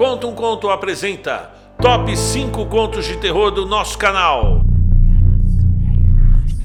Conta um Conto apresenta Top 5 contos de terror do nosso canal.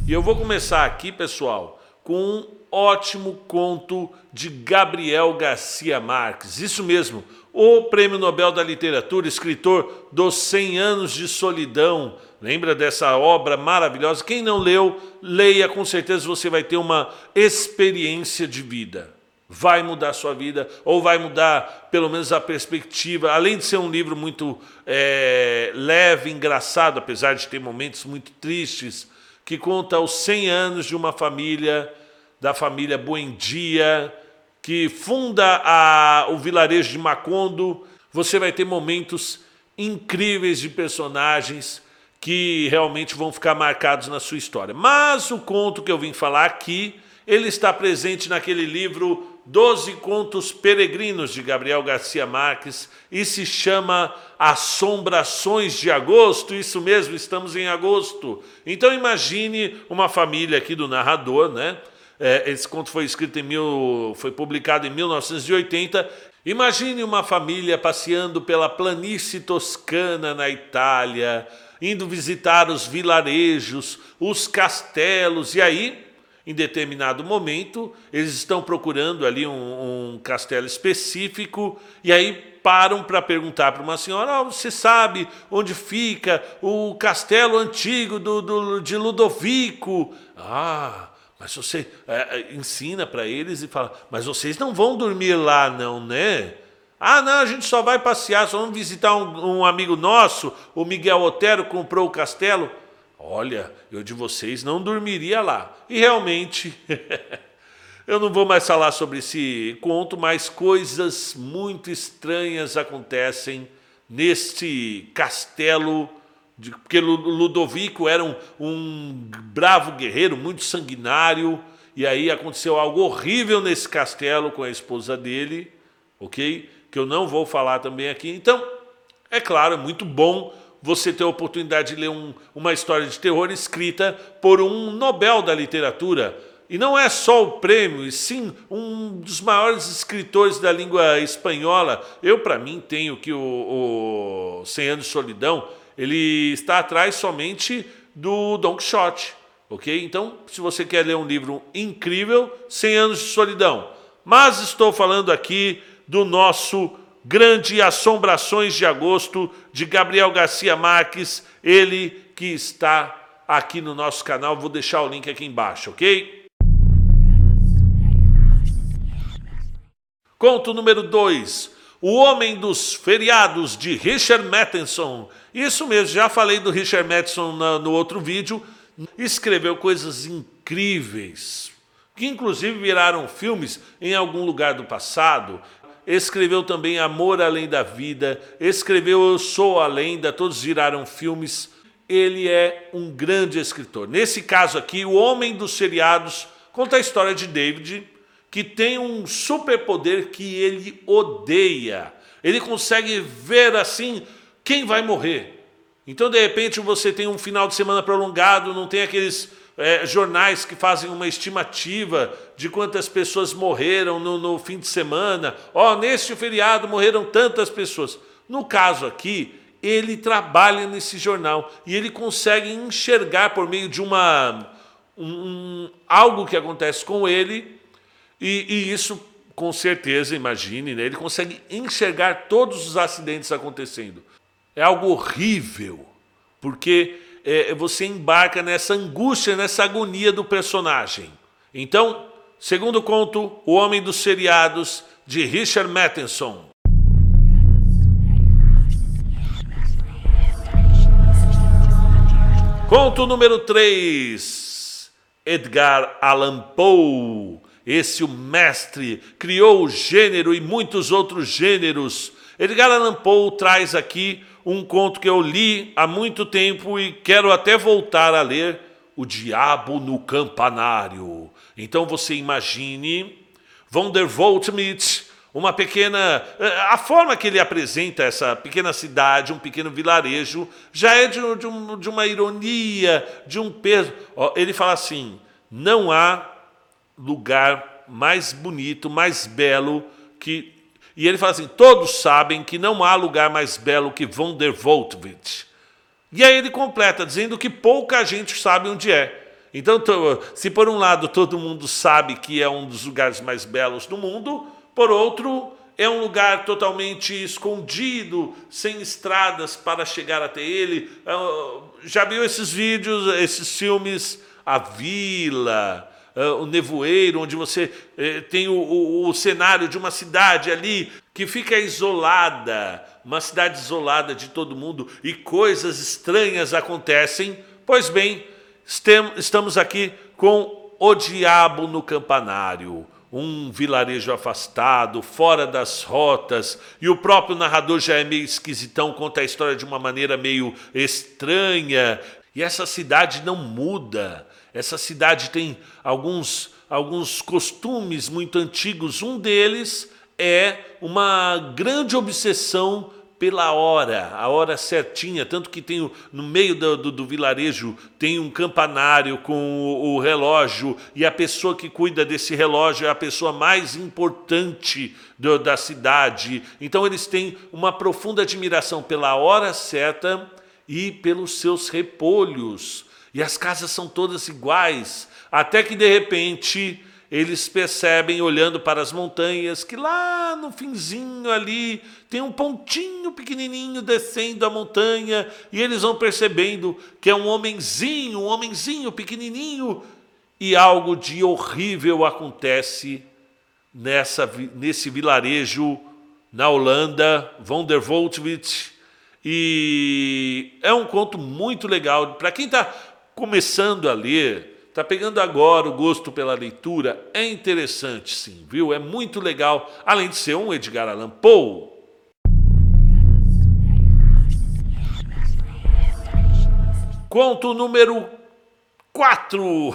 E eu vou começar aqui, pessoal, com um ótimo conto de Gabriel Garcia Marques. Isso mesmo, o Prêmio Nobel da Literatura, escritor dos 100 anos de solidão. Lembra dessa obra maravilhosa? Quem não leu, leia, com certeza você vai ter uma experiência de vida vai mudar a sua vida, ou vai mudar pelo menos a perspectiva. Além de ser um livro muito é, leve, engraçado, apesar de ter momentos muito tristes, que conta os 100 anos de uma família, da família Buendia, que funda a, o vilarejo de Macondo. Você vai ter momentos incríveis de personagens que realmente vão ficar marcados na sua história. Mas o conto que eu vim falar aqui, ele está presente naquele livro Doze Contos Peregrinos de Gabriel Garcia Marques e se chama Assombrações de Agosto. Isso mesmo, estamos em agosto. Então imagine uma família aqui do narrador, né? É, esse conto foi escrito em mil, foi publicado em 1980. Imagine uma família passeando pela planície toscana na Itália, indo visitar os vilarejos, os castelos, e aí em determinado momento, eles estão procurando ali um, um castelo específico e aí param para perguntar para uma senhora: oh, você sabe onde fica o castelo antigo do, do de Ludovico? Ah, mas você é, ensina para eles e fala: mas vocês não vão dormir lá, não, né? Ah, não, a gente só vai passear, só vamos visitar um, um amigo nosso, o Miguel Otero comprou o castelo. Olha, eu de vocês não dormiria lá. E realmente, eu não vou mais falar sobre esse conto, mas coisas muito estranhas acontecem neste castelo. De, porque Ludovico era um, um bravo guerreiro, muito sanguinário, e aí aconteceu algo horrível nesse castelo com a esposa dele, ok? Que eu não vou falar também aqui. Então, é claro, é muito bom você ter a oportunidade de ler um, uma história de terror escrita por um Nobel da literatura. E não é só o prêmio, e sim um dos maiores escritores da língua espanhola. Eu, para mim, tenho que o, o 100 Anos de Solidão, ele está atrás somente do Don Quixote. Ok? Então, se você quer ler um livro incrível, 100 Anos de Solidão. Mas estou falando aqui do nosso Grande Assombrações de Agosto, de Gabriel Garcia Marques, ele que está aqui no nosso canal. Vou deixar o link aqui embaixo, ok? Conto número 2. O Homem dos Feriados, de Richard Matheson. Isso mesmo, já falei do Richard Matheson no outro vídeo. Escreveu coisas incríveis, que inclusive viraram filmes em algum lugar do passado escreveu também Amor Além da Vida, escreveu Eu Sou a Lenda, todos viraram filmes. Ele é um grande escritor. Nesse caso aqui, O Homem dos Seriados conta a história de David, que tem um superpoder que ele odeia. Ele consegue ver assim quem vai morrer. Então, de repente, você tem um final de semana prolongado, não tem aqueles é, jornais que fazem uma estimativa de quantas pessoas morreram no, no fim de semana. Ó, oh, neste feriado morreram tantas pessoas. No caso aqui, ele trabalha nesse jornal e ele consegue enxergar por meio de uma um, algo que acontece com ele e, e isso com certeza, imagine, né? ele consegue enxergar todos os acidentes acontecendo. É algo horrível, porque é, você embarca nessa angústia, nessa agonia do personagem. Então, segundo conto, O Homem dos Seriados, de Richard Matheson. Conto número 3. Edgar Allan Poe. Esse o mestre criou o gênero e muitos outros gêneros. Edgar Allan Poe traz aqui um conto que eu li há muito tempo e quero até voltar a ler, O Diabo no Campanário. Então você imagine Von der uma pequena. Eh, a forma que ele apresenta essa pequena cidade, um pequeno vilarejo, já é de, de, um, de uma ironia, de um peso. Ele fala assim: não há lugar mais bonito, mais belo que E ele fala assim: todos sabem que não há lugar mais belo que Von der Voltwitz. E aí ele completa dizendo que pouca gente sabe onde é. Então, se por um lado todo mundo sabe que é um dos lugares mais belos do mundo, por outro, é um lugar totalmente escondido, sem estradas para chegar até ele. Ah, já viu esses vídeos, esses filmes? A Vila, ah, o Nevoeiro, onde você eh, tem o, o, o cenário de uma cidade ali que fica isolada, uma cidade isolada de todo mundo e coisas estranhas acontecem. Pois bem, Estamos aqui com o diabo no campanário, um vilarejo afastado, fora das rotas, e o próprio narrador já é meio esquisitão, conta a história de uma maneira meio estranha. E essa cidade não muda. Essa cidade tem alguns, alguns costumes muito antigos. Um deles é uma grande obsessão pela hora, a hora certinha, tanto que tem no meio do, do, do vilarejo tem um campanário com o, o, relógio e a pessoa que cuida desse relógio é a pessoa mais importante do, da cidade. Então eles têm uma profunda admiração pela hora certa e pelos seus repolhos. E as casas são todas iguais, até que de repente eles percebem, olhando para as montanhas, que lá no finzinho ali tem um pontinho pequenininho descendo a montanha, e eles vão percebendo que é um homenzinho, um homenzinho pequenininho, e algo de horrível acontece nessa, nesse vilarejo na Holanda, Von der Voltwitz, e é um conto muito legal. Para quem está começando a ler, Está pegando agora o gosto pela leitura? É interessante, sim, viu? É muito legal, além de ser um Edgar Allan Poe. Conto número 4.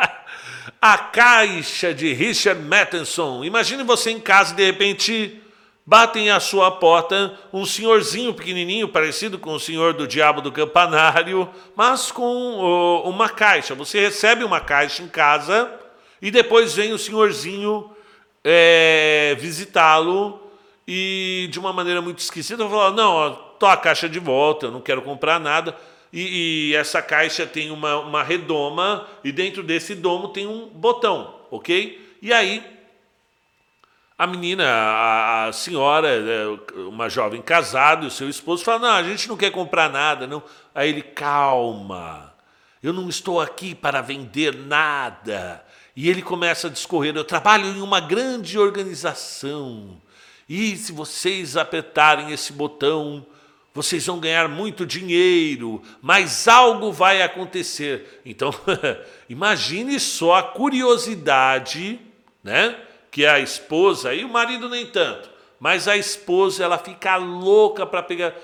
A caixa de Richard Matheson. Imagine você em casa e de repente batem à sua porta um senhorzinho pequenininho, parecido com o senhor do diabo do campanário, mas com uma caixa. Você recebe uma caixa em casa e depois vem o senhorzinho é, visitá-lo e de uma maneira muito esquisita falar: Não, ó, tô a caixa de volta, eu não quero comprar nada. E, e essa caixa tem uma, uma redoma e dentro desse domo tem um botão, ok? E aí a menina, a, a, senhora, é, uma jovem casada, e o seu esposo fala: Não, a gente não quer comprar nada, não. Aí ele, calma, eu não estou aqui para vender nada. E ele começa a discorrer: Eu trabalho em uma grande organização. E se vocês apertarem esse botão, vocês vão ganhar muito dinheiro, mas algo vai acontecer. Então, imagine só a curiosidade, né? Que é a esposa, e o marido nem tanto, mas a esposa ela fica louca para pegar.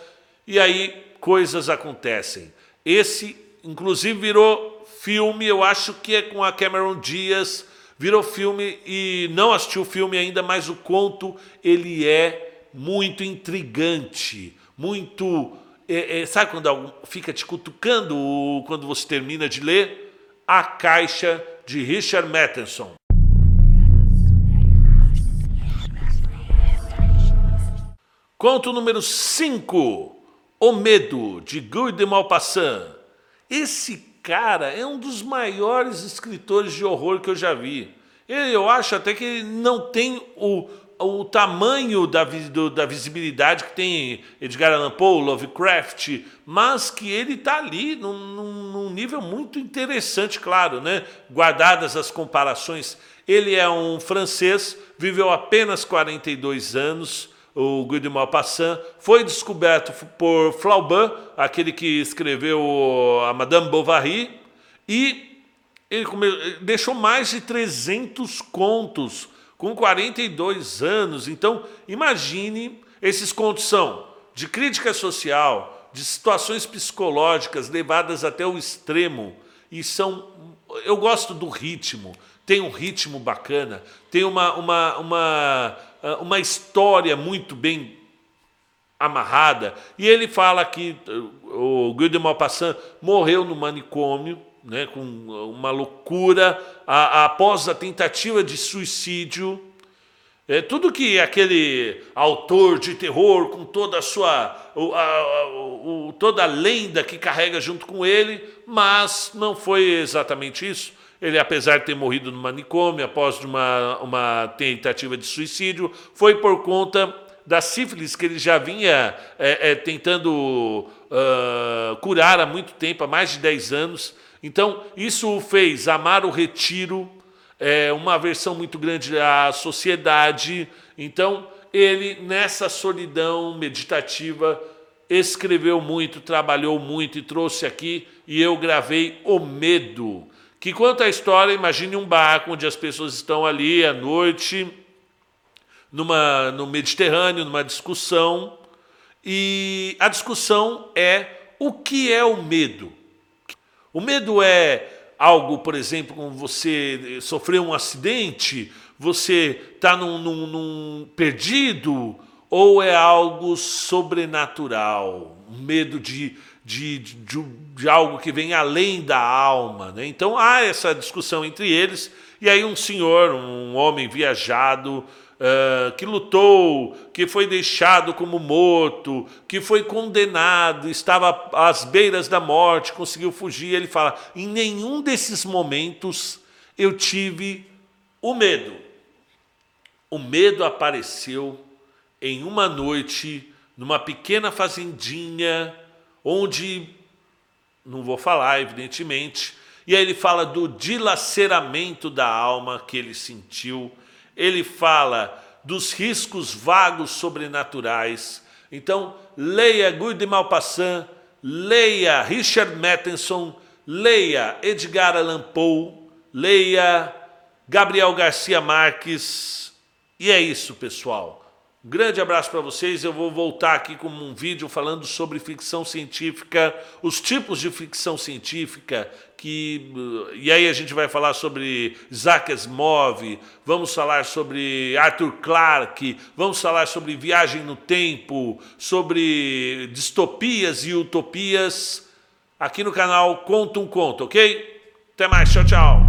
E aí coisas acontecem. Esse, inclusive, virou filme, eu acho que é com a Cameron Diaz, virou filme e não assisti o filme ainda, mas o conto ele é muito intrigante, muito. É, é, sabe quando fica te cutucando quando você termina de ler? A Caixa de Richard Matheson. Conto número 5. O Medo, de Guy de Maupassant. Esse cara é um dos maiores escritores de horror que eu já vi. Eu acho até que ele não tem o, o tamanho da, do, da visibilidade que tem Edgar Allan Poe, Lovecraft, mas que ele está ali num, num, nível muito interessante, claro, né? guardadas as comparações. Ele é um francês, viveu apenas 42 anos, o Guy de Maupassant, foi descoberto por Flaubert, aquele que escreveu a Madame Bovary, e ele deixou mais de 300 contos com 42 anos. Então, imagine, esses contos são de crítica social, de situações psicológicas levadas até o extremo, e são. Eu gosto do ritmo, tem um ritmo bacana, tem uma, uma, uma uma história muito bem amarrada. E ele fala que uh, o Guy de Maupassant morreu no manicômio, né, com uma loucura, a, a, após a tentativa de suicídio. É, tudo que aquele autor de terror, com toda a sua. O, a, o, toda a lenda que carrega junto com ele, mas não foi exatamente isso. Ele, apesar de ter morrido no manicômio após uma, uma tentativa de suicídio, foi por conta da sífilis que ele já vinha é, é, tentando uh, curar há muito tempo, há mais de 10 anos. Então, isso o fez amar o retiro, é, uma aversão muito grande à sociedade. Então, ele, nessa solidão meditativa, escreveu muito, trabalhou muito e trouxe aqui, e eu gravei O Medo, que conta a história, imagine um barco onde as pessoas estão ali à noite, numa, no Mediterrâneo, numa discussão, e a discussão é o que é o medo. O medo é algo, por exemplo, como você sofreu um acidente, você está num, num, num, perdido, ou é algo sobrenatural, medo de, de, de, de, algo que vem além da alma. Né? Então há essa discussão entre eles, e aí um senhor, um homem viajado, uh, que lutou, que foi deixado como morto, que foi condenado, estava às beiras da morte, conseguiu fugir. Ele fala: em nenhum desses momentos eu tive o medo. O medo apareceu em uma noite, numa pequena fazendinha, onde, não vou falar, evidentemente, e aí ele fala do dilaceramento da alma que ele sentiu, ele fala dos riscos vagos sobrenaturais. Então, leia Guy de Maupassant, leia Richard Matheson, leia Edgar Allan Poe, leia Gabriel Garcia Marques. E é isso, pessoal. Grande abraço para vocês. Eu vou voltar aqui com um vídeo falando sobre ficção científica, os tipos de ficção científica que e aí a gente vai falar sobre Isaac Asimov, vamos falar sobre Arthur Clarke, vamos falar sobre viagem no tempo, sobre distopias e utopias aqui no canal Conta um Conto, ok? Até mais, tchau, tchau.